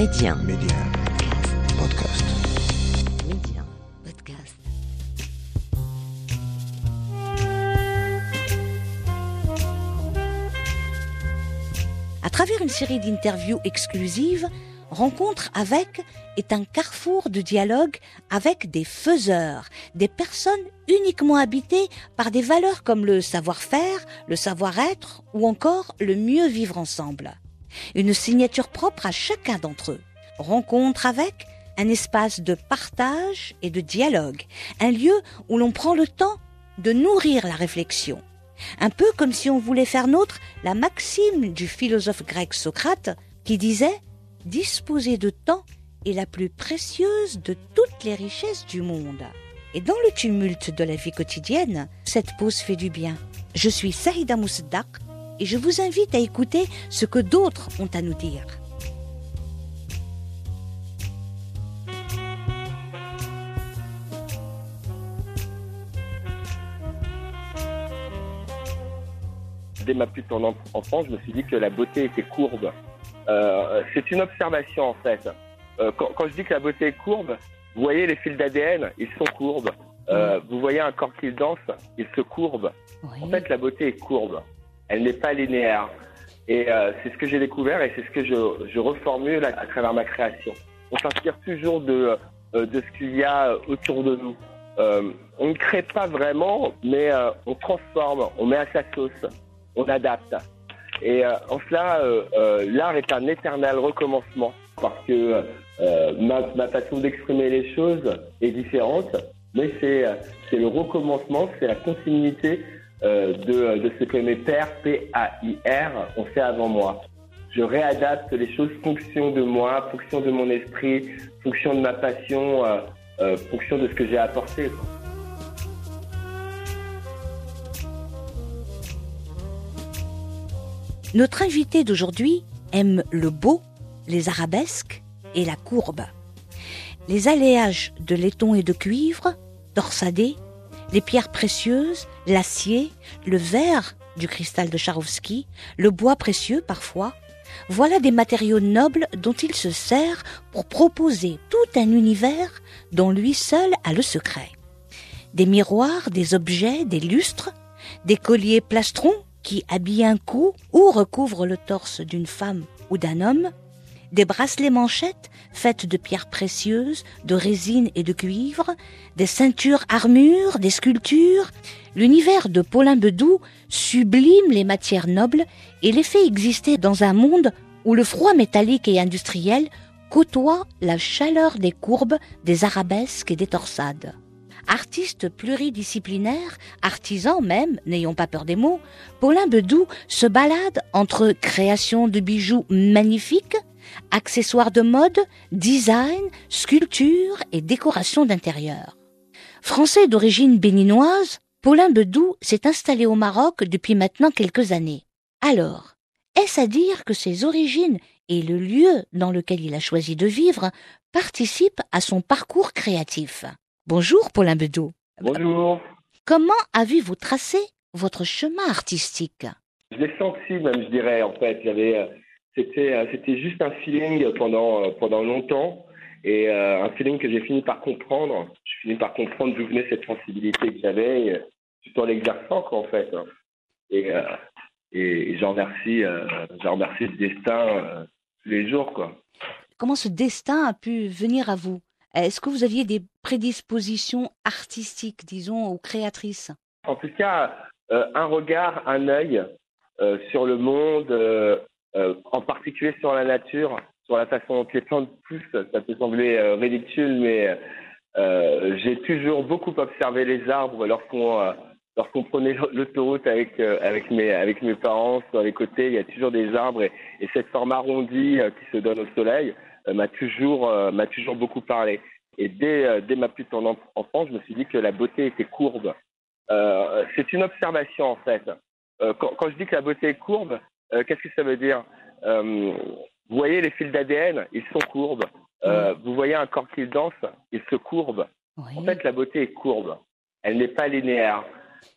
Média. Média. Podcast. Podcast. À travers une série d'interviews exclusives, Rencontre avec est un carrefour de dialogue avec des faiseurs, des personnes uniquement habitées par des valeurs comme le savoir-faire, le savoir-être ou encore le mieux vivre ensemble. Une signature propre à chacun d'entre eux. Rencontre avec un espace de partage et de dialogue, un lieu où l'on prend le temps de nourrir la réflexion. Un peu comme si on voulait faire nôtre la maxime du philosophe grec Socrate qui disait disposer de temps est la plus précieuse de toutes les richesses du monde. Et dans le tumulte de la vie quotidienne, cette pause fait du bien. Je suis Saïda Mousdak et je vous invite à écouter ce que d'autres ont à nous dire. Dès ma plus tendre enfance, je me suis dit que la beauté était courbe. Euh, c'est une observation en fait. Euh, quand, quand, je dis que la beauté est courbe, vous voyez les fils d'ADN, ils sont courbes. Euh, vous voyez un corps qui danse, il se courbe. Oui. En fait, la beauté est courbe. Elle n'est pas linéaire. Et euh, c'est ce que j'ai découvert et c'est ce que je, reformule à, travers ma création. On s'inspire toujours de, euh, de ce qu'il y a autour de nous. Euh, on ne crée pas vraiment, mais on transforme, on met à sa sauce, on adapte. Et euh, en cela, euh, euh, l'art est un éternel recommencement parce que ma, ma, façon d'exprimer les choses est différente, mais c'est le recommencement, c'est la continuité de, de, ce que mes pères, P-A-I-R, ont fait avant moi. Je réadapte les choses fonction de moi, fonction de mon esprit, fonction de ma passion, fonction de ce que j'ai apporté. Notre invité d'aujourd'hui aime le beau, les arabesques et la courbe. Les alléages de laiton et de cuivre, torsadés, les pierres précieuses, l'acier, le verre du cristal de Charovski, le bois précieux parfois, voilà des matériaux nobles dont il se sert pour proposer tout un univers dont lui seul a le secret. Des miroirs, des objets, des lustres, des colliers plastrons qui habillent un cou ou recouvrent le torse d'une femme ou d'un homme, des bracelets manchettes faites de pierres précieuses, de résine et de cuivre, des ceintures armures, des sculptures. L'univers de Paulin Bedou sublime les matières nobles et les fait exister dans un monde où le froid métallique et industriel côtoie la chaleur des courbes, des arabesques et des torsades artiste pluridisciplinaire, artisan même, n'ayons pas peur des mots, Paulin Bedou se balade entre création de bijoux magnifiques, accessoires de mode, design, sculpture et décoration d'intérieur. Français d'origine béninoise, Paulin Bedou s'est installé au Maroc depuis maintenant quelques années. Alors, est-ce à dire que ses origines et le lieu dans lequel il a choisi de vivre participent à son parcours créatif? Bonjour Paulin Bedou. Bonjour. Comment avez-vous tracé votre chemin artistique? Je l'ai senti même, je dirais en fait. J'avais, c'était, c'était juste un feeling pendant pendant longtemps et euh, un feeling que j'ai fini par comprendre. Je finis par comprendre d'où venait cette sensibilité que j'avais tout en l'exerçant quoi en fait. Et euh, et j'en remercie, euh, j'en remercie le destin euh, tous les jours quoi. Comment ce destin a pu venir à vous? Est-ce que vous aviez des prédispositions artistiques, disons, ou créatrices? En tout cas, euh, un regard, un œil euh, sur le monde, euh, en particulier sur la nature, sur la façon dont les plantes poussent. Ça peut sembler ridicule, mais j'ai toujours beaucoup observé les arbres lorsqu'on lorsqu'on prenait l'autoroute avec avec mes avec mes parents sur les côtés. Il y a toujours des arbres et, et cette forme arrondie qui se donne au soleil m'a toujours m'a toujours beaucoup parlé. Et dès dès ma plus tendre enfance, je me suis dit que la beauté était courbe. Euh, c'est une observation en fait. Euh, quand, quand, je dis que la beauté est courbe, euh, qu'est-ce que ça veut dire Vous voyez les fils d'ADN, ils sont courbes. Oui. Vous voyez un corps qui danse, il se courbe. Oui. En fait, la beauté est courbe. Elle n'est pas linéaire.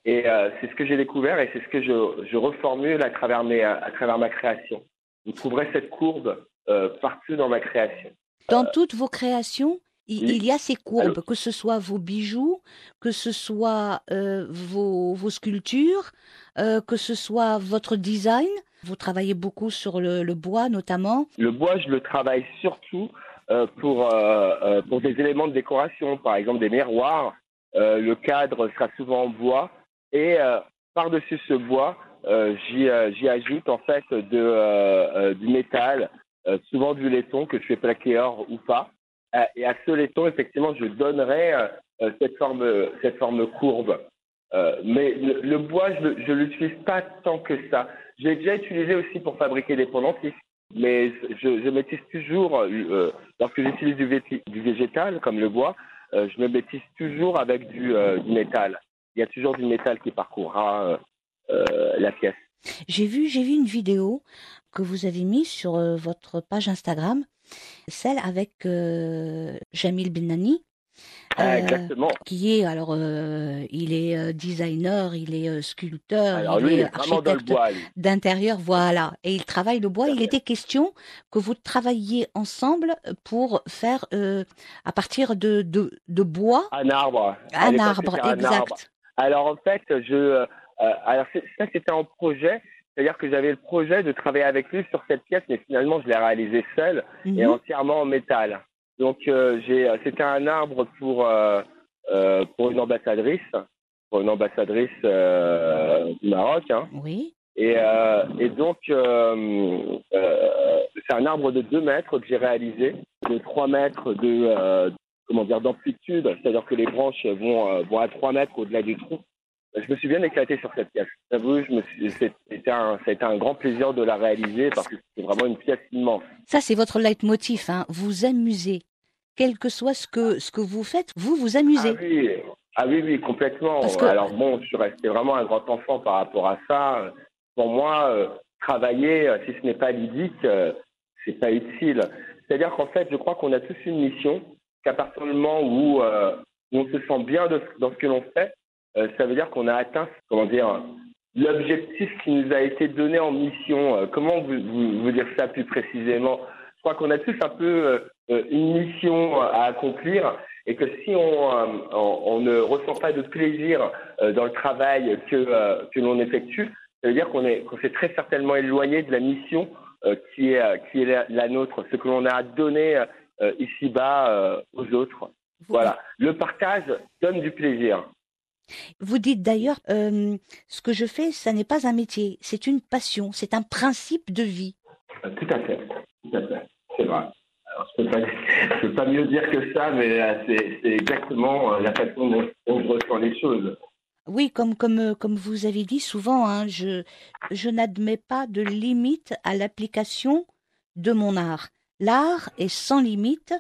Et c'est ce que j'ai découvert et c'est ce que je, je reformule à travers mes à travers ma création. Vous trouverez cette courbe euh, partout dans ma création. Dans toutes vos créations, il, oui. il y a ces courbes, que ce soit vos bijoux, que ce soit euh, vos, vos sculptures, euh, que ce soit votre design. Vous travaillez beaucoup sur le, bois notamment. Le bois, je le travaille surtout euh, pour, euh, euh, pour des éléments de décoration, par exemple des miroirs. Le cadre sera souvent en bois et par-dessus ce bois, j'y ajoute en fait du métal, souvent du laiton que je fais plaquer or ou pas. Et à ce laiton, effectivement, je donnerai cette forme cette forme courbe. Mais le, le bois, je ne l'utilise pas tant que ça. J'ai déjà utilisé aussi pour fabriquer des pendentifs mais je, je métisse toujours, euh, lorsque j'utilise du, végétal comme le bois, euh, je me métisse toujours avec du, euh, du métal. Il y a toujours du métal qui parcourra la pièce. J'ai vu, j'ai vu une vidéo que vous avez mise sur votre page Instagram, celle avec Jamil Benani, euh, exactement. qui est alors euh, il est euh, designer, il est euh, sculpteur, Alors il lui, il est architecte d'intérieur, voilà. Et il travaille le bois. Il était question que vous travailliez ensemble pour faire euh, à partir de, de, de bois Un arbre. Un arbre, un exact. arbre. Alors en fait, je, euh, alors ça c'était un projet, c'est-à-dire que j'avais le projet de travailler avec lui sur cette pièce, mais finalement je l'ai réalisé seul. et Mhm. entièrement en métal. Donc euh, j'ai, c'était un arbre pour euh, euh, pour une ambassadrice, pour une ambassadrice euh, du Maroc. Hein. Oui. Et, euh, et donc euh, euh, c'est un arbre de 2 mètres que j'ai réalisé, de 3 mètres de euh, comment dire d'amplitude, c'est-à-dire que les branches vont euh, vont à 3 mètres au-delà du tronc. Je me suis bien éclaté sur cette pièce. J'avoue, c'était un, ça a été un grand plaisir de la réaliser parce que c'était vraiment une pièce immense. Ça, c'est votre leitmotiv. Hein. Vous amusez. Quel que soit ce que, ce que vous faites, vous vous amusez. Ah oui, ah oui, oui, complètement. Que- Alors bon, je suis resté vraiment un grand enfant par rapport à ça. Pour moi, euh, travailler, euh, si ce n'est pas ludique, euh, c'est pas utile. C'est-à-dire qu'en fait, je crois qu'on a tous une mission, qu'à partir du moment où, euh, on se sent bien de- dans ce que l'on fait, ça veut dire qu'on a atteint, comment dire, l'objectif qui nous a été donné en mission. Euh, comment vous, vous, vous dire ça plus précisément? Je crois qu'on a tous un peu euh, euh, une mission à accomplir et que si on, euh, on, on ne ressent pas de plaisir euh, dans le travail que, euh, que l'on effectue, ça veut dire qu'on est qu'on s'est très certainement éloigné de la mission euh, qui est euh, qui est la, la nôtre, ce que l'on a à donner euh, ici-bas euh, aux autres. Voilà, le partage donne du plaisir. Vous dites d'ailleurs, euh, ce que je fais, ça n'est pas un métier, c'est une passion, c'est un principe de vie. Euh, Tout à fait, tout à fait, c'est vrai. Alors, je peux je peux pas mieux dire que ça, mais euh, c'est exactement la façon dont, dont je ressens les choses. Oui, comme, comme, comme vous avez dit souvent, hein, je, je n'admets pas de limite à l'application de mon art. L'art est sans limite,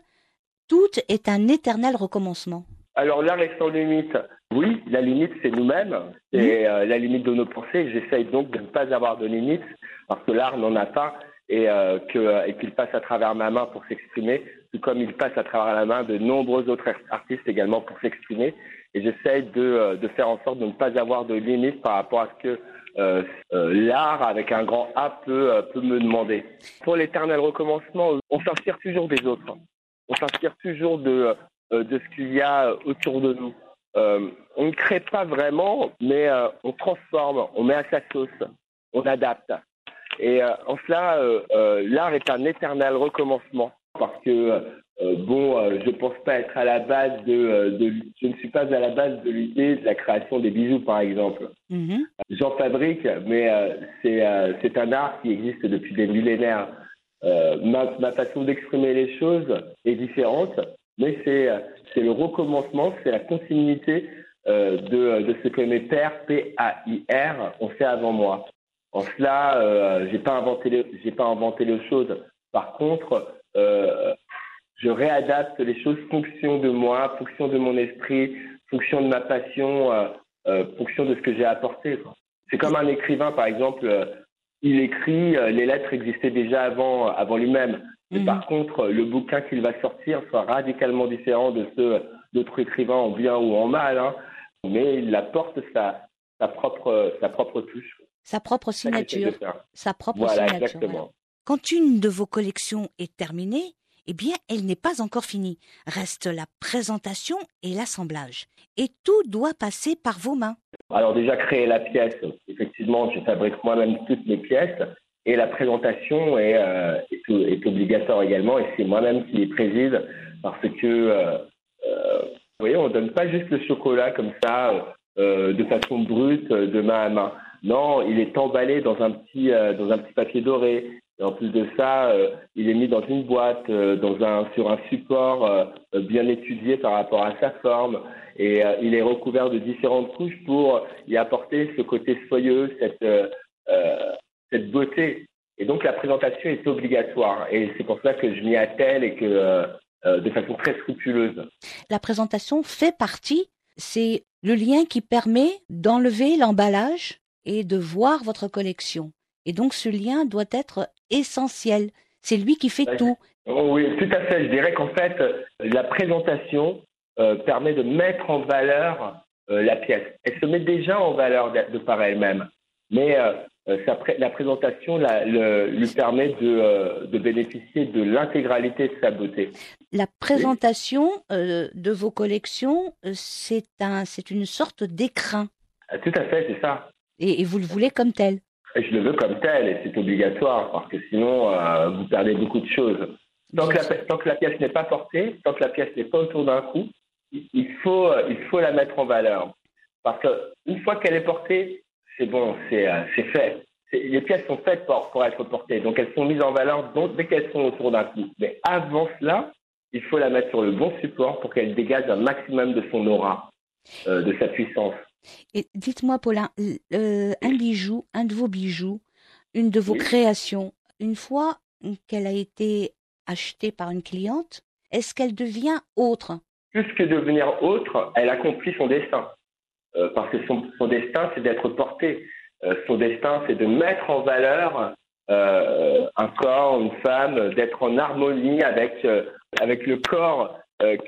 tout est un éternel recommencement. Alors l'art est sans limite. Oui, la limite c'est nous-mêmes, c'est euh, la limite de nos pensées. J'essaye donc de ne pas avoir de limite parce que l'art n'en a pas et euh, euh, qu'il passe à travers ma main pour s'exprimer, tout comme il passe à travers la main de nombreux autres ar- artistes également pour s'exprimer. Et j'essaye de de faire en sorte de ne pas avoir de limite par rapport à ce que euh, l'art avec un grand A peut peut me demander. Pour l'éternel recommencement, on s'inspire toujours des autres. On s'inspire toujours de de ce qu'il y a autour de nous. Euh, on ne crée pas vraiment, mais euh, on transforme, on met à sa sauce, on adapte. Et euh, en cela, l'art est un éternel recommencement parce que bon, je pense pas être à la base de, de, je ne suis pas à la base de l'idée de la création des bijoux, par exemple. Mhm. J'en fabrique, mais c'est un art qui existe depuis des millénaires. Ma, ma façon d'exprimer les choses est différente, mais c'est euh, c'est le recommencement, c'est la continuité euh, de, de ce que mes pères P-A-I-R ont fait avant moi. En cela, euh, j'ai pas inventé les, j'ai pas inventé les choses. Par contre, euh, je réadapte les choses fonction de moi, fonction de mon esprit, fonction de ma passion, euh, euh, fonction de ce que j'ai apporté. C'est comme un écrivain, par exemple, euh, il écrit, euh, les lettres existaient déjà avant, avant lui-même. Mais Mhm. par contre, le bouquin qu'il va sortir sera radicalement différent de ceux d'autres écrivains en bien ou en mal, hein. mais il apporte sa, sa propre, sa propre touche. Sa propre signature. Sa propre Voilà, signature. exactement. Quand une de vos collections est terminée, eh bien, elle n'est pas encore finie. Reste la présentation et l'assemblage. Et tout doit passer par vos mains. Alors déjà créer la pièce, effectivement, je fabrique moi-même toutes mes pièces et la présentation est, euh, est, obligatoire également et c'est moi-même qui les préside parce que, euh, euh, vous voyez, on ne donne pas juste le chocolat comme ça euh, de façon brute de main à main. Non, il est emballé dans un petit, euh, dans un petit papier doré. Et en plus de ça, euh, il est mis dans une boîte, euh, dans un, sur un support euh, bien étudié par rapport à sa forme. Et euh, il est recouvert de différentes couches pour y apporter ce côté soyeux, cette, euh, cette beauté. Et donc la présentation est obligatoire. Et c'est pour ça que je m'y attelle et que euh, de façon très scrupuleuse. La présentation fait partie, c'est le lien qui permet d'enlever l'emballage et de voir votre collection. Et donc ce lien doit être essentiel. C'est lui qui fait tout. Oh oui, tout à fait. Je dirais qu'en fait, la présentation euh, permet de mettre en valeur euh, la pièce. Elle se met déjà en valeur de, de par elle-même, mais euh, euh, sa pré- la présentation la- le- lui permet de, euh, de bénéficier de l'intégralité de sa beauté. La présentation euh, de vos collections, euh, c'est un, une sorte d'écrin. Ah, Tout à fait, c'est ça. Et, et vous le voulez comme tel. Je le veux comme tel, et c'est obligatoire, parce que sinon, euh, vous perdez beaucoup de choses. Tant que, la, tant que la pièce n'est pas portée, tant que la pièce n'est pas autour d'un cou, il- faut, euh, il faut la mettre en valeur. Parce que une fois qu'elle est portée, c'est bon, c'est euh, fait. Les pièces sont faites pour, pour être portées, donc elles sont mises en valeur donc, dès qu'elles sont autour d'un cou. Mais avant cela, il faut la mettre sur le bon support pour qu'elle dégage un maximum de son aura, euh, de sa puissance. Et dites-moi, Paulin, euh, un bijou, un de vos bijoux, une de vos Oui. créations, une fois qu'elle a été achetée par une cliente, est-ce qu'elle devient autre? Plus que devenir autre, elle accomplit son destin. Euh, parce que son, destin, c'est d'être porté. Euh, son destin, c'est de mettre en valeur euh, un corps, une femme, d'être en harmonie avec avec le corps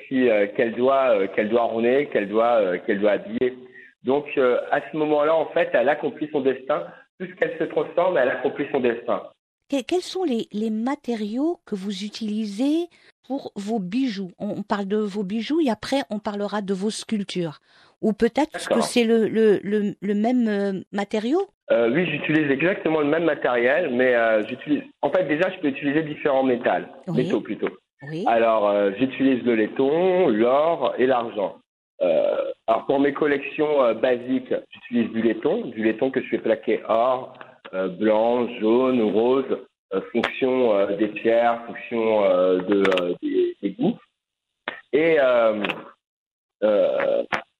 qui qu'elle doit qu'elle doit orner, qu'elle doit qu'elle doit habiller. Donc à ce moment-là, en fait, elle accomplit son destin. Plus qu'elle se transforme, elle accomplit son destin. Que- Quels sont les, les matériaux que vous utilisez pour vos bijoux? On parle de vos bijoux et après on parlera de vos sculptures. Ou peut-être que c'est le, le, le, le même euh, matériau? Euh, oui, j'utilise exactement le même matériel, mais euh, j'utilise. En fait, déjà, je peux utiliser différents métals, Oui. métaux plutôt. Oui. Alors, euh, j'utilise le laiton, l'or et l'argent. Alors, pour mes collections basiques, j'utilise du laiton, du laiton que je fais plaquer or, blanc, jaune, rose, euh, fonction des pierres, fonction de, des, des goûts. Et, euh,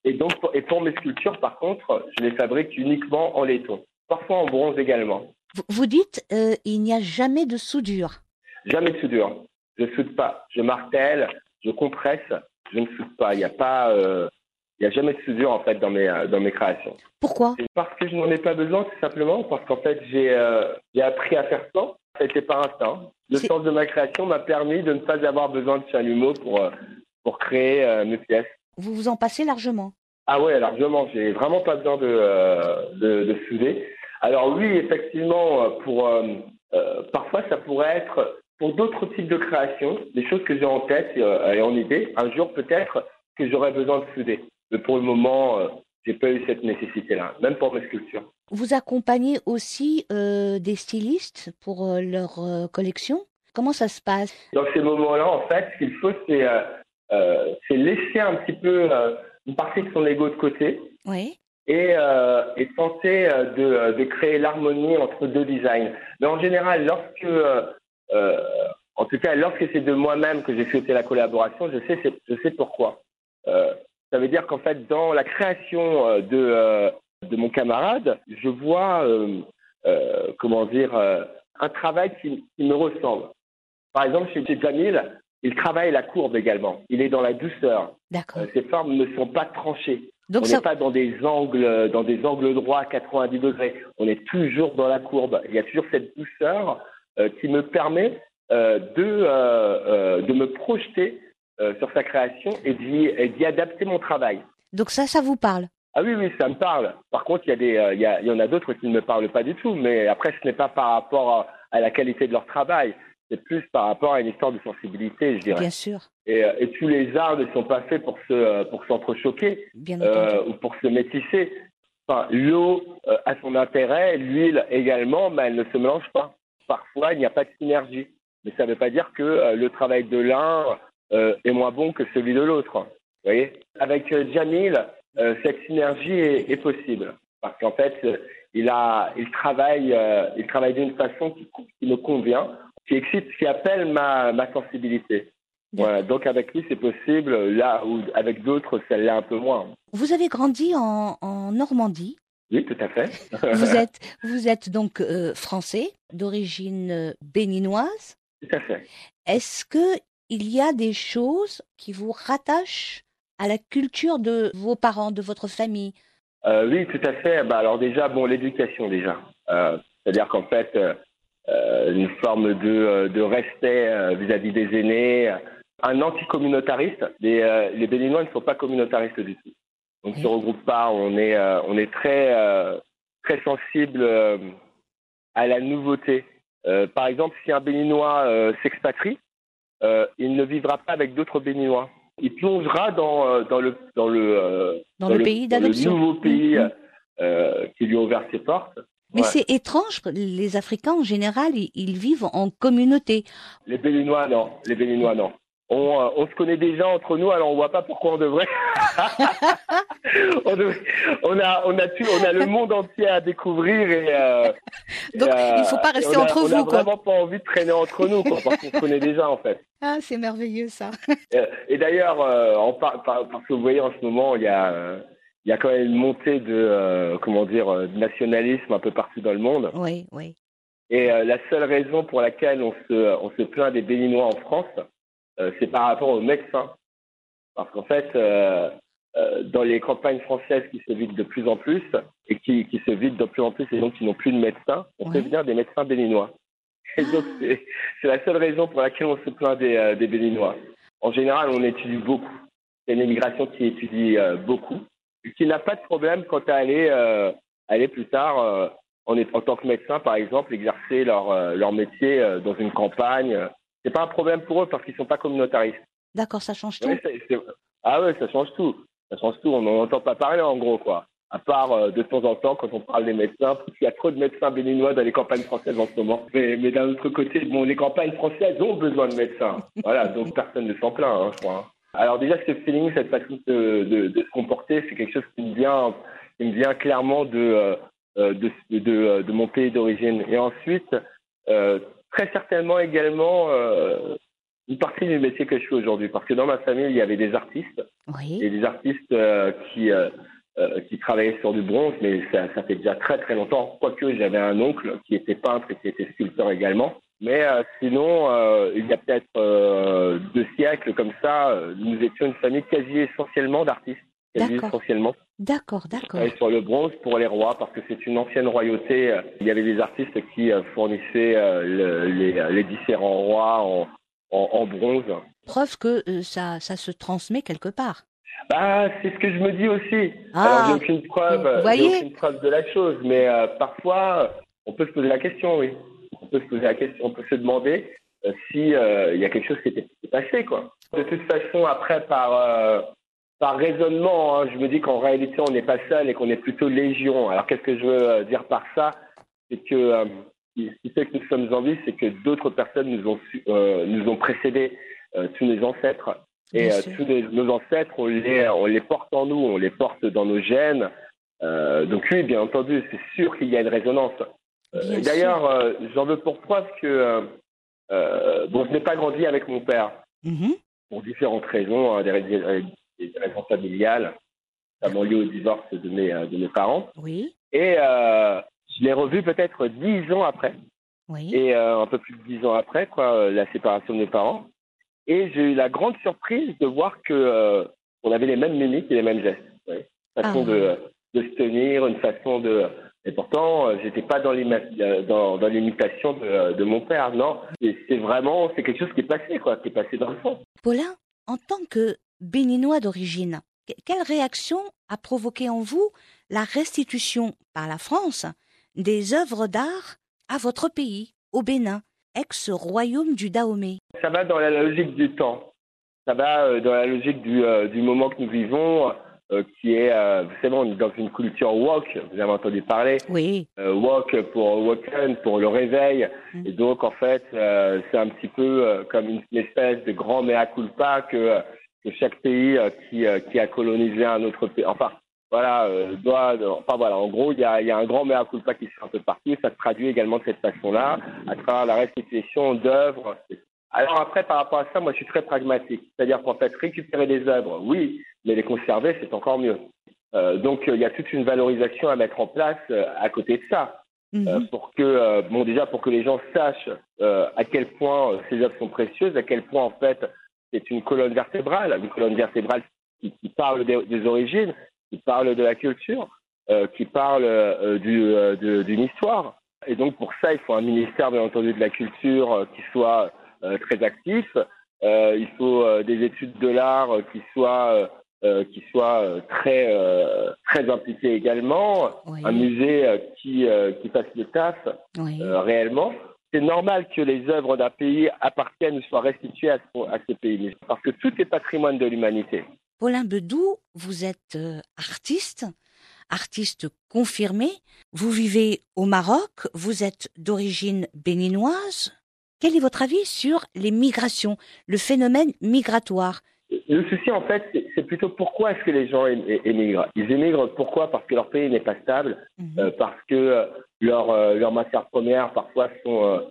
et donc, pour, et pour mes sculptures, par contre, je les fabrique uniquement en laiton, parfois en bronze également. Vous, dites euh, il n'y a jamais de soudure. Jamais de soudure. Je soude pas. Je martèle, je compresse, je ne soude pas. Il n'y a pas, euh, il y a jamais de soudure en fait dans mes euh, dans mes créations. Pourquoi? Parce que je n'en ai pas besoin, tout simplement, parce qu'en fait j'ai euh, j'ai appris à faire ça. Ça a été par instinct. Le sens de ma création m'a permis de ne pas avoir besoin de chalumeau pour pour créer mes pièces. Vous vous en passez largement. Ah ouais, largement. J'ai vraiment pas besoin de, euh, de, de souder. Alors oui, effectivement, pour euh, euh, parfois ça pourrait être pour d'autres types de créations, des choses que j'ai en tête et, euh, et en idée. Un jour peut-être que j'aurais besoin de souder. Mais pour le moment, j'ai pas eu cette nécessité-là, même pour mes sculptures. Vous accompagnez aussi euh, des stylistes pour euh, leur euh, collection? Comment ça se passe? Dans ces moments-là, en fait, ce qu'il faut, c'est c'est laisser un petit peu euh, une partie de son ego de côté Oui. et, euh, et tenter euh, de, euh, de créer l'harmonie entre deux designs. Mais en général, lorsque, euh, euh, en tout cas, lorsque c'est de moi-même que j'ai souhaité la collaboration, je sais, je sais pourquoi. Euh, ça veut dire qu'en fait, dans la création euh, de, euh, de mon camarade, je vois, euh, euh, comment dire, euh, un travail qui, qui me ressemble. Par exemple, chez Jamil, il travaille la courbe également. Il est dans la douceur. D'accord. Euh, ses formes ne sont pas tranchées. Donc on ça, n'est pas dans des angles, dans des angles droits à 90 degrés. On est toujours dans la courbe. Il y a toujours cette douceur euh, qui me permet euh, de, de me projeter sur sa création et d'y, et d'y adapter mon travail. donc ça, ça vous parle? Ah oui, oui, ça me parle. Par contre, il y, a des, euh, il y, a, il y en a d'autres qui ne me parlent pas du tout. Mais après, ce n'est pas par rapport à, à la qualité de leur travail. C'est plus par rapport à une histoire de sensibilité, je dirais. Bien sûr, Et, euh, et tous les arts ne sont pas faits pour se euh, pour s'entrechoquer euh, ou pour se métisser. Enfin, l'eau euh, a son intérêt, l'huile également, mais elle ne se mélange pas. Parfois, il n'y a pas de synergie. Mais ça ne veut pas dire que euh, le travail de l'un est moins bon que celui de l'autre. Vous voyez? Avec Jamil, cette synergie est, est possible. Parce qu'en fait, il, a, il travaille, il travaille d'une façon qui, qui me convient, qui excite, qui appelle ma, ma sensibilité. Voilà, donc avec lui, c'est possible, là où avec d'autres, l'est un peu moins. Vous avez grandi en, en Normandie. Oui, tout à fait. Vous êtes, vous êtes donc euh, français, d'origine euh, béninoise. Tout à fait. Est-ce que il y a des choses qui vous rattachent à la culture de vos parents, de votre famille? Euh, oui, tout à fait. Bah, alors déjà, bon, l'éducation déjà. Euh, C'est-à-dire qu'en fait, une forme de, euh, de respect euh, vis-à-vis des aînés, euh, un anticommunautariste. Les, euh, les Béninois ne sont pas communautaristes du tout. On ne se regroupe pas. On est, euh, on est très, euh, très sensible euh, à la nouveauté. Euh, par exemple, si un Béninois euh, s'expatrie, euh, il ne vivra pas avec d'autres Béninois. Il plongera dans, euh, dans le, dans le, euh, dans, le, pays d'adoption le nouveau pays euh, qui lui a ouvert ses portes. Mais Ouais. c'est étrange, les Africains en général, ils, ils vivent en communauté. Les Béninois, non. Les Béninois, non. On, euh, on se connaît déjà entre nous, alors on voit pas pourquoi on devrait. on, devrait- on a, on a tout- on a le monde entier à découvrir et. euh, Donc, et, euh, il faut pas rester on a- entre on a vous, quoi. vraiment pas envie de traîner entre nous, quoi, parce qu'on se connaît déjà en fait. Ah, c'est merveilleux ça. Euh, Et d'ailleurs, euh, par- parce que vous voyez en ce moment, il y a, euh, il y a quand même une montée de, euh, comment dire, euh, de nationalisme un peu partout dans le monde. Oui, oui. Et euh, la seule raison pour laquelle on se, on se plaint des Béninois en France, euh, c'est par rapport aux médecins. Parce qu'en fait, dans les campagnes françaises qui se vident de plus en plus, et qui, qui se vident de plus en plus, et donc qui n'ont plus de médecins, on fait Ouais. venir des médecins béninois. Et donc, c'est la seule raison pour laquelle on se plaint des, des Béninois. En général, on étudie beaucoup. C'est une immigration qui étudie beaucoup, qui n'a pas de problème quant à aller, euh, aller plus tard euh, en, est- en tant que médecin, par exemple, exercer leur, euh, leur métier euh, dans une campagne. C'est pas un problème pour eux parce qu'ils sont pas communautaristes. D'accord, ça change tout. Ouais, Ah ouais, ça change tout. Ça change tout. On n'en entend pas parler en gros, quoi. À part de temps en temps quand on parle des médecins, parce qu'il y a trop de médecins béninois dans les campagnes françaises en ce moment. Mais, mais d'un autre côté, bon, les campagnes françaises ont besoin de médecins. Voilà, donc personne ne s'en plaint, hein, je crois. Alors déjà, ce feeling, cette façon de, de, de se comporter, c'est quelque chose qui me vient, qui me vient clairement de, euh, de, de, de, de mon pays d'origine. Et ensuite, euh, très certainement également euh, une partie du métier que je fais aujourd'hui. Parce que dans ma famille, il y avait des artistes Oui. et des artistes euh, qui, qui travaillaient sur du bronze, mais ça, ça fait déjà très très longtemps. Quoique j'avais un oncle qui était peintre et qui était sculpteur également. Mais sinon, il y a peut-être deux siècles comme ça, euh, nous étions une famille quasi essentiellement d'artistes. Quasi essentiellement. D'accord, d'accord. travaillais sur le bronze pour les rois parce que c'est une ancienne royauté. Euh, Il y avait des artistes qui euh, fournissaient le- les, les différents rois en, en, en bronze. Preuve que euh, ça, ça se transmet quelque part. Bah, c'est ce que je me dis aussi. Ah, Alors, j'ai aucune preuve, voyez aucune preuve de la chose, mais euh, parfois, on peut se poser la question, oui. On peut se poser la question, on peut se demander euh, si euh, il y a quelque chose qui était passé, quoi. De toute façon, après, par euh, par raisonnement, hein, je me dis qu'en réalité, on n'est pas seul et qu'on est plutôt légion. Alors, qu'est-ce que je veux euh, dire par ça? C'est que euh, ce qui fait que nous sommes en vie, c'est que d'autres personnes nous ont euh, nous ont précédés, euh, tous nos ancêtres. Et euh, tous les- nos ancêtres, on les, on les porte en nous, on les porte dans nos gènes. Euh, donc oui, bien entendu, c'est sûr qu'il y a une résonance. Euh, D'ailleurs, euh, j'en veux pour preuve que euh, euh, bon, je n'ai pas grandi avec mon père Mhm. pour différentes raisons, hein, des, rais- des raisons familiales, notamment liées au divorce de mes, euh, de mes parents. Oui, Et euh, je l'ai revu peut-être dix ans après oui. et euh, un peu plus de dix ans après, quoi, la séparation de mes parents. Et j'ai eu la grande surprise de voir que on avait les mêmes mimiques et les mêmes gestes. ouais. Une façon Ah. de, de se tenir, une façon de. Et pourtant, euh, j'étais pas dans euh, dans, l'imitation de, de mon père, non. C'est vraiment, c'est quelque chose qui est passé, quoi, qui est passé dans le fond. Paulin, en tant que béninois d'origine, que- quelle réaction a provoqué en vous la restitution par la France des œuvres d'art à votre pays, au Bénin, ex-royaume du Dahomey? Ça va dans la logique du temps. Ça va euh, dans la logique du, du moment que nous vivons, euh, qui est, euh, vous savez, on est dans une culture woke, vous avez entendu parler. Oui. Euh, woke pour woken, pour le réveil. Mm. Et donc, en fait, euh, c'est un petit peu euh, comme une, une espèce de grand mea culpa que, que chaque pays euh, qui, euh, qui a colonisé un autre pays, enfin, voilà, euh, doit, enfin voilà, en gros, il y a, y a un grand mea culpa qui se fait un peu partout. Ça se traduit également de cette façon-là, à travers la restitution d'œuvres. Alors après, par rapport à ça, moi, je suis très pragmatique. C'est-à-dire qu'en fait, récupérer des œuvres, oui, mais les conserver, c'est encore mieux. Euh, donc, euh, il y a toute une valorisation à mettre en place euh, à côté de ça, Mhm. euh, pour que, euh, bon, déjà pour que les gens sachent euh, à quel point euh, ces œuvres sont précieuses, à quel point en fait c'est une colonne vertébrale, une colonne vertébrale qui, qui parle des, des origines, qui parle de la culture, euh, qui parle euh, du, euh, d'une histoire. Et donc pour ça, il faut un ministère bien entendu de la culture euh, qui soit euh, très actif. Euh, il faut euh, des études de l'art euh, qui soient euh, euh, qui soient euh, très euh, très impliquées également. Oui. Un musée euh, qui euh, qui fasse le taf Oui. euh, réellement. C'est normal que les œuvres d'un pays appartiennent ou soient restituées à, ce- à ce pays, parce que tout est patrimoine de l'humanité. Paulin Bedou, vous êtes euh, artiste, artiste confirmé. Vous vivez au Maroc, vous êtes d'origine béninoise. Quel est votre avis sur les migrations, le phénomène migratoire? Le souci, en fait, c'est- plutôt pourquoi est-ce que les gens émigrent? Ils émigrent pourquoi? Parce que leur pays n'est pas stable, Mhm. euh, parce que euh, leurs euh, leurs matières premières parfois sont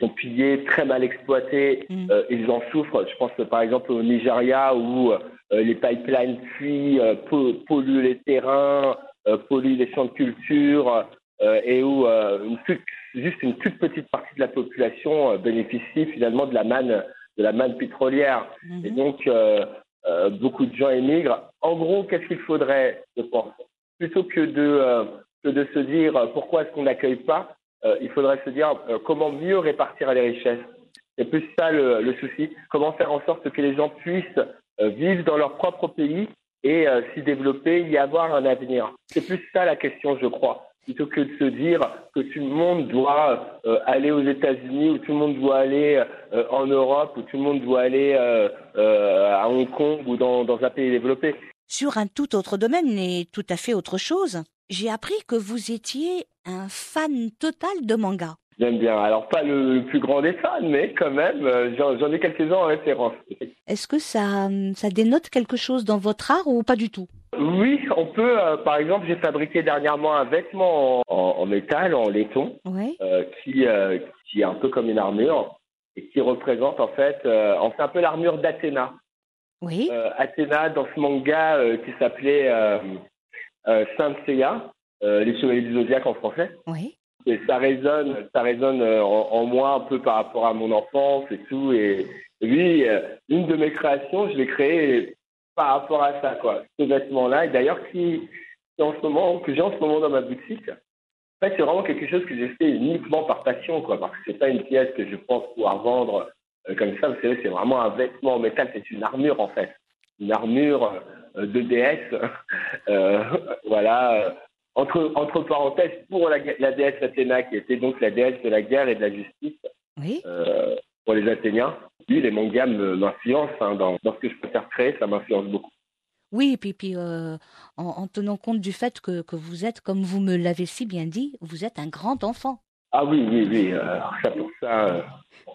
sont pillées, très mal exploitées. Euh, ils en souffrent. Je pense par exemple au Nigeria où les pipelines fuient, po- polluent les terrains, polluent les champs de culture et où euh, une toute- juste une toute petite partie de la population euh, bénéficie finalement de la manne de la manne pétrolière. Et Mhm. donc, euh, euh, beaucoup de gens émigrent. En gros, qu'est-ce qu'il faudrait, je pense Plutôt que de, euh, que de se dire euh, pourquoi est-ce qu'on n'accueille pas, euh, il faudrait se dire euh, comment mieux répartir les richesses. C'est plus ça le, le souci. Comment faire en sorte que les gens puissent euh, vivre dans leur propre pays et euh, s'y développer, y avoir un avenir. C'est plus ça la question, je crois. Plutôt que de se dire que tout le monde doit euh, aller aux États-Unis ou tout le monde doit aller euh, en Europe ou tout le monde doit aller euh, à Hong Kong ou dans, dans un pays développé. Sur un tout autre domaine et tout à fait autre chose, j'ai appris que vous étiez un fan total de manga. J'aime bien. Alors pas le, le plus grand des fans, mais quand même, euh, j'en ai quelques-uns en référence. Est-ce que ça, ça dénote quelque chose dans votre art ou pas du tout? Oui, on peut. euh, par exemple, j'ai fabriqué dernièrement un vêtement en, en- en métal, en laiton, Oui. euh, qui, qui est un peu comme une armure et qui représente en fait, en fait un peu l'armure d'Athéna. Oui. Athéna dans ce manga qui s'appelait Saint Seiya, les Chevaliers du Zodiaque en français. Oui. Et ça résonne, ça résonne euh, en, moi un peu par rapport à mon enfance et tout. Et oui, euh, une de mes créations, je l'ai créée par rapport à ça, quoi. Ce vêtement-là, et d'ailleurs qui, en ce moment, que j'ai en ce moment dans ma boutique. En fait, c'est vraiment quelque chose que j'ai fait uniquement par passion, quoi, parce que c'est pas une pièce que je pense pouvoir vendre euh, comme ça. Vous savez, c'est vraiment un vêtement en métal, c'est une armure en fait, une armure de déesse. Voilà. Euh, entre, entre parenthèses, pour la, la déesse Athéna, qui était donc la déesse de la guerre et de la justice Oui. euh, pour les Athéniens. Oui, les mangas me- m'influencent hein, dans, dans ce que je peux faire créer, ça m'influence beaucoup. Oui, et puis, puis euh, en, en tenant compte du fait que, que vous êtes, comme vous me l'avez si bien dit, vous êtes un grand enfant. Ah oui, oui, oui. euh, ça, pour ça, euh,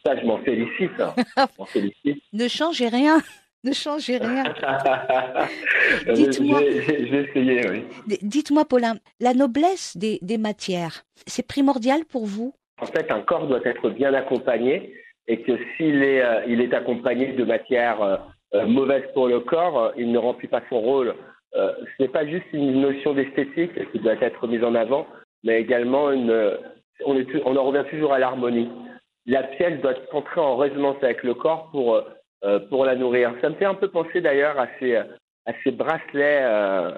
ça, je m'en félicite. hein. Je m'en félicite. Ne changez rien. Ne changez rien. Dites-moi. oui. Dites-moi, Paulin, la noblesse des, des matières, c'est primordial pour vous? En fait, un corps doit être bien accompagné et que s'il est, euh, il est accompagné de matières euh, euh, mauvaises pour le corps, euh, il ne remplit pas son rôle. Ce n'est pas juste une notion d'esthétique qui doit être mise en avant, mais également une. on, est, on en revient toujours à l'harmonie. La pièce doit entrer en résonance avec le corps pour, euh, pour la nourrir. Ça me fait un peu penser d'ailleurs à ces, à ces bracelets, euh,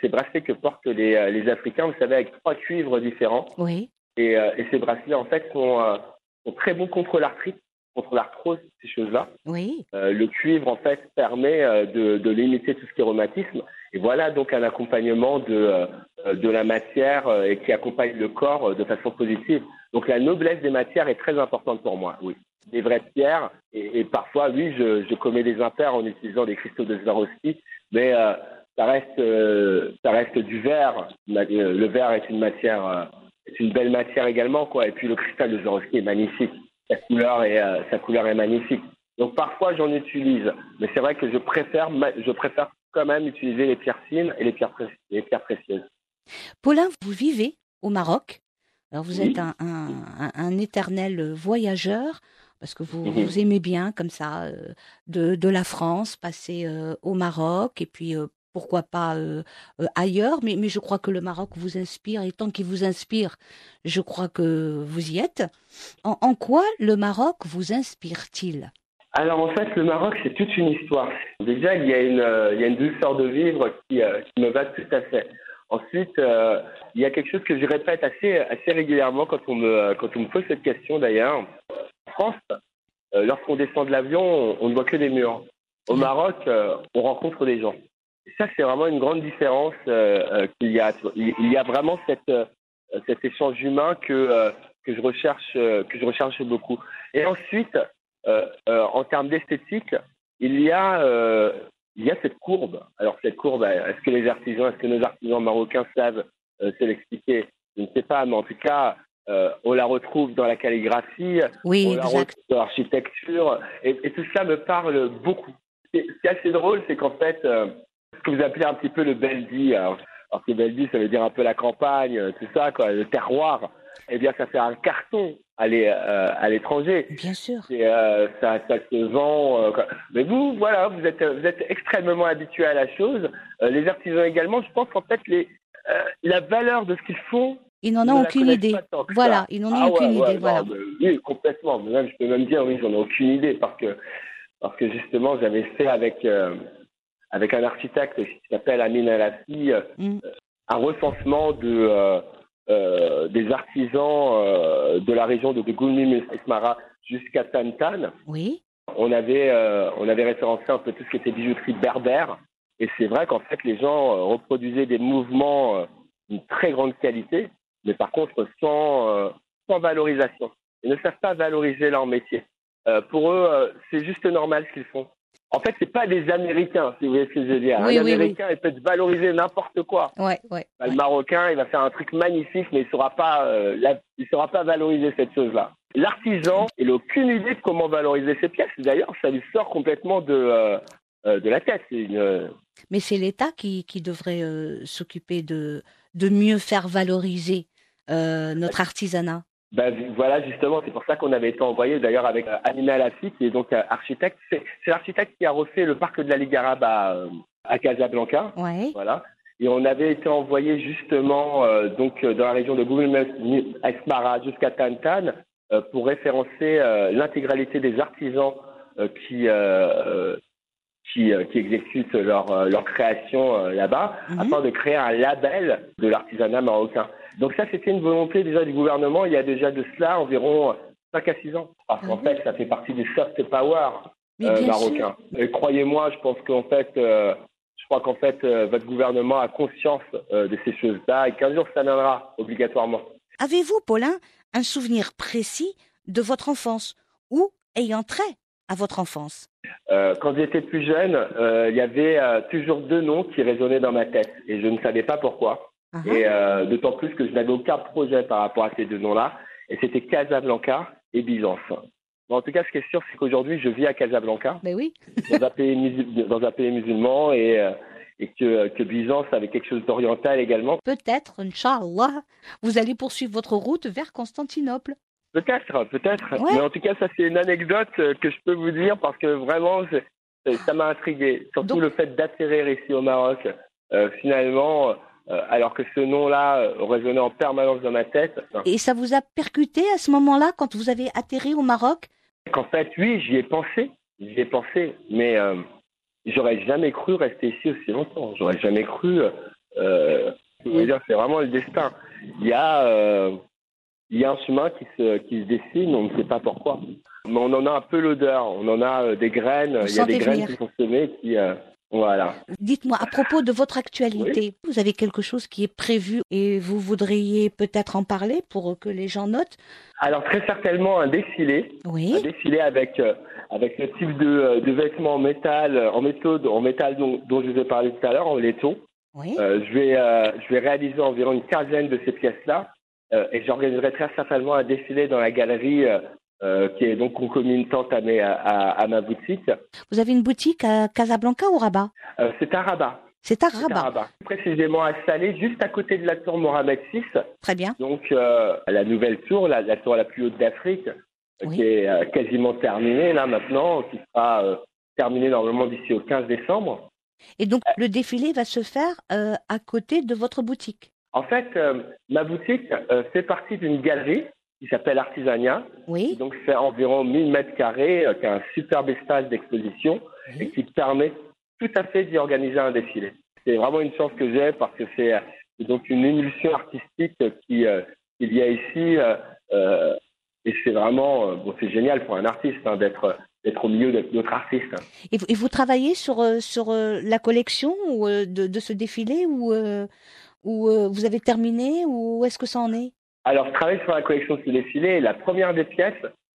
ces bracelets que portent les, euh, les Africains, vous savez, avec trois cuivres différents. Oui. Et, euh, et ces bracelets, en fait, sont, euh, sont très bons contre l'arthrite, contre l'arthrose, ces choses-là. Oui. Euh, le cuivre, en fait, permet de, de limiter tout ce qui est rhumatisme. Et voilà donc un accompagnement de, de la matière et qui accompagne le corps de façon positive. Donc la noblesse des matières est très importante pour moi, oui. Des vraies pierres et, et parfois, oui, je, je, commets des impairs en utilisant des cristaux de Swarovski, mais euh, ça reste, euh, ça reste du verre. Le verre est une matière, c'est une belle matière également, quoi. Et puis le cristal de Swarovski est magnifique. Sa couleur est, sa couleur est magnifique. Donc parfois j'en utilise, mais c'est vrai que je préfère, je préfère quand même utiliser les pierres fines et les pierres, les pierres précieuses. Paulin, vous vivez au Maroc. Alors vous oui. êtes un, un, un, éternel voyageur parce que vous, mmh. vous aimez bien comme ça euh, de, de, la France passer euh, au Maroc et puis euh, pourquoi pas ailleurs. Mais, mais je crois que le Maroc vous inspire et tant qu'il vous inspire, je crois que vous y êtes. En, en quoi le Maroc vous inspire-t-il? Alors en fait, le Maroc, c'est toute une histoire. Déjà, il y a une, euh, il y a une douceur de vivre qui, qui me va tout à fait. Ensuite, il y a quelque chose que je répète assez, assez régulièrement quand on me, quand on me pose cette question d'ailleurs. En France, euh, lorsqu'on descend de l'avion, on, ne voit que des murs. Au Maroc, euh, on rencontre des gens. Et ça, c'est vraiment une grande différence qu'il y a. Il y a vraiment cette, cet échange humain que, que je recherche, que je recherche beaucoup. Et ensuite, euh, euh, en termes d'esthétique, il y a euh, il y a cette courbe. Alors cette courbe, est-ce que les artisans, est-ce que nos artisans marocains savent euh, se l'expliquer? Je ne sais pas, mais en tout cas, euh, on la retrouve dans la calligraphie, oui, on exact. la retrouve dans l'architecture, et, et, tout ça me parle beaucoup. Ce qui est assez drôle, c'est qu'en fait, euh, ce que vous appelez un petit peu le Beldi, alors, alors que Beldi, ça veut dire un peu la campagne, tout ça, quoi, le terroir, eh bien, ça fait un carton à l'étranger. Bien sûr. Et, euh, ça, ça se vend. Euh, mais vous, voilà, vous êtes, vous êtes extrêmement habitué à la chose. Euh, les artisans également, je pense qu'en fait, les, euh, la valeur de ce qu'ils font. Ils n'en ont aucune idée. Voilà, ils n'en ont ah, aucune ouais, idée. voilà. Oui, complètement. Même, je peux même dire, oui, j'en ai aucune idée parce que, parce que justement, j'avais fait avec, euh, avec un architecte qui s'appelle Amin Alassi mm. un recensement de euh, des artisans euh, de la région de Goulmi Esmara jusqu'à Tantan. Oui. On avait, euh, on avait référencé un peu tout ce qui était bijouterie berbère. Et c'est vrai qu'en fait, les gens reproduisaient des mouvements d'une très grande qualité, mais par contre sans, sans valorisation. Ils ne savent pas valoriser leur métier. pour eux, c'est juste normal ce qu'ils font. En fait, c'est pas des Américains, si vous voyez ce que je veux dire. Oui, un oui, Américain, oui. il peut valoriser n'importe quoi. Ouais, ouais, bah, le Marocain, il va faire un truc magnifique, mais il saura pas, euh, la, il saura pas valoriser cette chose-là. L'artisan, il n'a aucune idée de comment valoriser ses pièces. D'ailleurs, ça lui sort complètement de, euh, de la tête. Une... Mais c'est l'État qui, qui devrait euh, s'occuper de, de mieux faire valoriser euh, notre artisanat. Ben, voilà, justement, c'est pour ça qu'on avait été envoyé d'ailleurs avec euh, Amina Lafi, qui est donc euh, architecte. C'est, l'architecte qui a refait le parc de la Ligue arabe à, euh, à Casablanca. Ouais. Voilà. Et on avait été envoyé justement euh, donc dans la région de Google Esmara jusqu'à Tantan euh, pour référencer l'intégralité des artisans qui qui, qui, exécutent leur, leur création là-bas, Mhm. afin de créer un label de l'artisanat marocain. Donc ça, c'était une volonté déjà du gouvernement il y a déjà de cela environ 5 à 6 ans. Parce qu'en Mhm. fait, ça fait partie du soft power euh. Et croyez-moi, je pense qu'en fait, euh, je crois qu'en fait, euh, votre gouvernement a conscience euh, de ces choses-là et qu'un jour, ça viendra obligatoirement. Avez-vous, Paulin, un souvenir précis de votre enfance ou ayant trait à votre enfance? Euh, quand j'étais plus jeune, euh, il y avait euh, toujours deux noms qui résonnaient dans ma tête et je ne savais pas pourquoi. Ah ah. Et euh, d'autant plus que je n'avais aucun projet par rapport à ces deux noms-là. Et c'était Casablanca et Byzance. Mais en tout cas, ce qui est sûr, c'est qu'aujourd'hui, je vis à Casablanca, Ben oui. dans un pays, musul- dans un pays musulman, et, euh, et que, que Byzance avait quelque chose d'oriental également. Peut-être, Inch'Allah, vous allez poursuivre votre route vers Constantinople. Peut-être, peut-être. Ouais. Mais en tout cas, ça, c'est une anecdote euh, que je peux vous dire parce que vraiment, ça m'a intrigué. Surtout Donc- le fait d'atterrir ici au Maroc. Euh, finalement, alors que ce nom-là euh, résonnait en permanence dans ma tête. Et ça vous a percuté à ce moment-là, quand vous avez atterri au Maroc? Qu'en fait, oui, j'y ai pensé. J'y ai pensé. Mais euh, j'aurais jamais cru rester ici aussi longtemps. J'aurais jamais cru. Euh, c'est vraiment le destin. Il y a, euh, il y a un chemin qui se, qui se dessine, on ne sait pas pourquoi. Mais on en a un peu l'odeur. On en a euh, des graines. Vous Il y a des graines qui sont semées qui, euh, Voilà. Dites-moi, à propos de votre actualité, vous avez quelque chose qui est prévu et vous voudriez peut-être en parler pour que les gens notent? Alors très certainement un défilé, Oui, un défilé avec euh, avec le type de, euh, de vêtements en métal, euh, en méthode, en métal dont, dont je vous ai parlé tout à l'heure, en laiton. oui. Euh, je vais euh, je vais réaliser environ une quinzaine de ces pièces-là et j'organiserai très certainement un défilé dans la galerie euh, qui est donc concomitante à, mes, à, à ma boutique. Vous avez une boutique à Casablanca ou Rabat? Euh, c'est à Rabat. C'est à C'est à Rabat. Rabat. Précisément installé juste à côté de la tour Mohamed VI. Très bien. Donc euh, la nouvelle tour, la, la tour la plus haute d'Afrique, Oui. qui est quasiment terminée là maintenant, qui sera terminée normalement d'ici au 15 décembre. Et donc, le défilé va se faire à côté de votre boutique? En fait, euh, ma boutique euh, fait partie d'une galerie qui s'appelle Artisania, Oui. donc fait environ 1000 mètres carrés, euh, qui a un superbe espace d'exposition et qui permet tout à fait d'y organiser un défilé. C'est vraiment une chance que j'ai parce que c'est euh, c'est donc une émulsion artistique qui euh, qu'il y a ici euh, et c'est vraiment bon, c'est génial pour un artiste hein, d'être d'être au milieu d'autres artistes. Et, vous- et vous travaillez sur, sur la collection ou, de, de ce défilé ou, ou vous avez terminé ou où est-ce que ça en est? Alors, je travaille sur la collection ce défilé la première des pièces,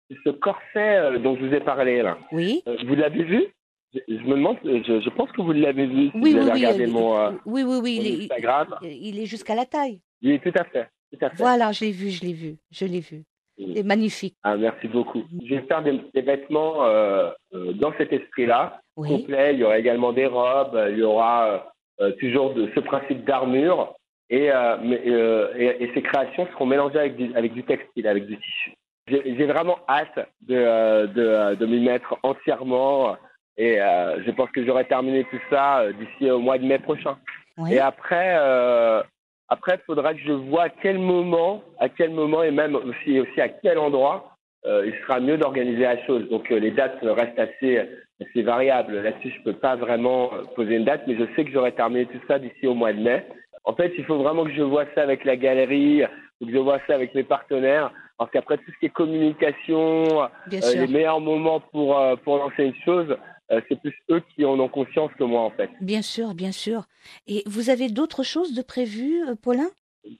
c'est ce corset euh, dont je vous ai parlé là. Oui. Euh, vous l'avez vu? Je, je me demande, je, je pense que vous l'avez vu si Oui, vous oui, avez oui. regardé euh, mon, euh, oui, oui, oui. mon Il est, Instagram. il est jusqu'à la taille. Oui, tout à fait. Tout à fait. Voilà, je l'ai vu, je l'ai vu, je l'ai vu. Oui. C'est magnifique. Ah, merci beaucoup. Je vais faire des, des vêtements euh, euh, dans cet esprit-là, Oui. complet. Il y aura également des robes, euh, il y aura euh, toujours de, ce principe d'armure. Et, euh, mais, euh, et, et ces créations seront mélangées avec du, avec du textile, avec du tissu. J'ai vraiment hâte de, euh, de, euh, de m'y mettre entièrement. Et euh, je pense que j'aurai terminé tout ça euh, d'ici au mois de mai prochain. Oui. Et après, euh, après, il faudra que je vois à quel moment, à quel moment et même aussi, aussi à quel endroit euh, il sera mieux d'organiser la chose. Donc euh, les dates restent assez, assez variables. Là-dessus, je peux pas vraiment poser une date, mais je sais que j'aurai terminé tout ça d'ici au mois de mai. En fait, il faut vraiment que je vois ça avec la galerie, que je vois ça avec mes partenaires, parce qu'après tout ce qui est communication, euh, les meilleurs moments pour euh, pour lancer une chose, euh, c'est plus eux qui en ont conscience que moi en fait. Bien sûr, bien sûr. Et vous avez d'autres choses de prévues, euh, Paulin?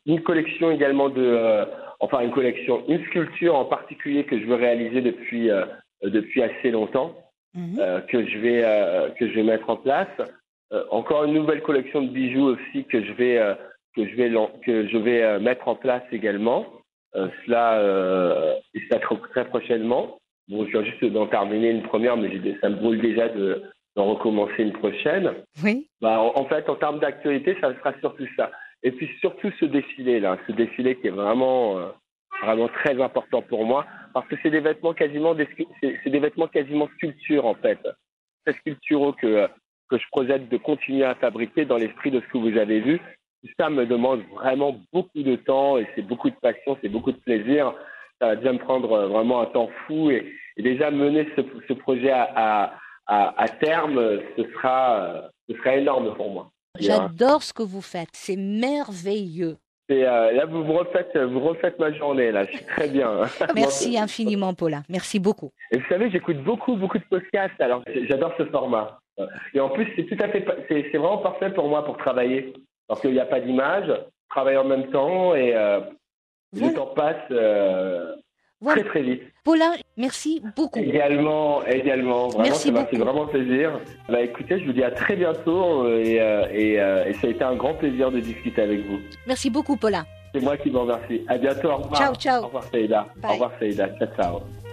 Une collection également de, enfin une collection, une sculpture en particulier que je veux réaliser depuis depuis assez longtemps, Mhm. que je vais que je vais mettre en place. Euh, encore une nouvelle collection de bijoux aussi que je vais euh, que je vais que je vais euh, mettre en place également. Euh, cela euh, et cela très, prochainement. Bon, je viens juste d'en terminer une première, mais ça me brûle déjà de d'en recommencer une prochaine. Oui. Bah, en, en fait, en termes d'actualité, ça sera surtout ça. Et puis surtout ce défilé-là, ce défilé qui est vraiment, euh, vraiment très important pour moi, parce que c'est des vêtements quasiment, des, c'est des vêtements quasiment sculpture en fait, très sculpturaux que que je projette de continuer à fabriquer dans l'esprit de ce que vous avez vu. Tout ça me demande vraiment beaucoup de temps et c'est beaucoup de passion, c'est beaucoup de plaisir. Ça va déjà me prendre euh, vraiment un temps fou et, et déjà mener ce, ce projet à, à, à, à terme, ce sera, euh, ce sera énorme pour moi. J'adore ce que vous faites. C'est merveilleux. Et euh, là, vous vous refaites, vous refaites ma journée. Là, je suis très bien. Merci infiniment, Paulin. Merci beaucoup. Et vous savez, j'écoute beaucoup, beaucoup de podcasts. Alors, j'adore ce format. Et en plus, c'est tout à fait, c'est c'est vraiment parfait pour moi pour travailler, parce qu'il n'y a pas d'image, je travaille en même temps et euh, le temps passe euh, Voilà. très très vite. Paulin, merci beaucoup. Également, également, vraiment, Merci ça m'a fait vraiment plaisir. Bah, écoutez, je vous dis à très bientôt et, euh, et, et ça a été un grand plaisir de discuter avec vous. Merci beaucoup, Paulin. C'est moi qui vous remercie. À bientôt. Au revoir. Ciao, ciao. Au revoir, Saïda. Bye. Au revoir, Saïda. Ciao, ciao.